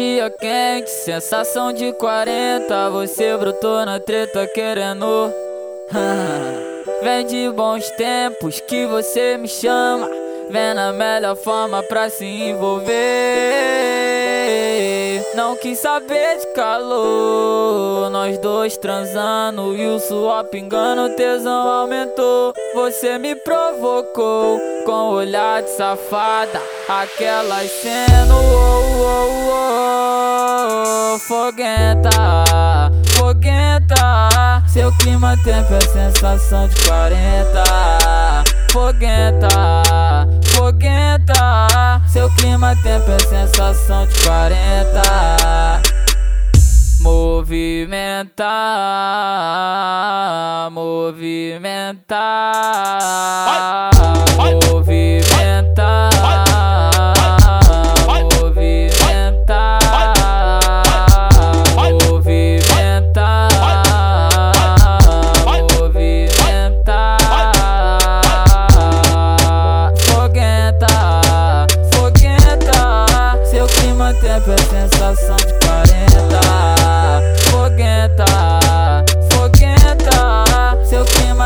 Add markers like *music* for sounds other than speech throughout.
Dia quente, sensação de 40. Você brotou na treta querendo. *laughs* Vem de bons tempos que você me chama. Vem na melhor forma pra se envolver. Não quis saber de calor. Nós dois transando e o suor pingando, o tesão aumentou. Você me provocou com olhar de safada. Aquela cena, oh, oh, oh, foguenta, foguenta. Seu clima tempo é sensação de 40. Foguenta, foguenta. Seu clima tempo é sensação de 40. Movimentar, movimentar, sensação de 40. Foguenta, foguenta. Seu clima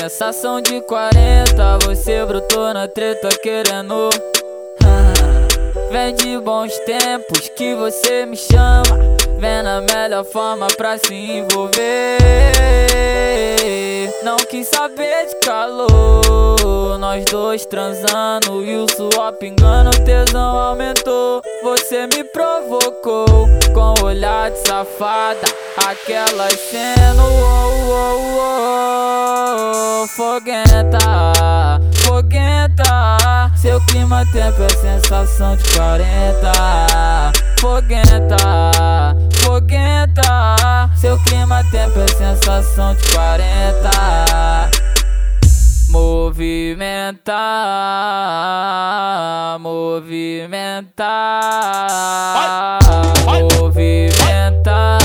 sensação de 40. Você brotou na treta querendo. Vem de bons tempos que você me chama. Vem na melhor forma pra se envolver. Não quis saber de calor. Nós dois transando e o suor pingando, o tesão aumentou. Você me provocou de safada. Aquela cena, oh, oh, oh, foguenta, foguenta. Seu clima tempo é sensação de 40. Foguenta, foguenta. Seu clima tempo é sensação de 40. Movimentar, movimentar, movimentar, это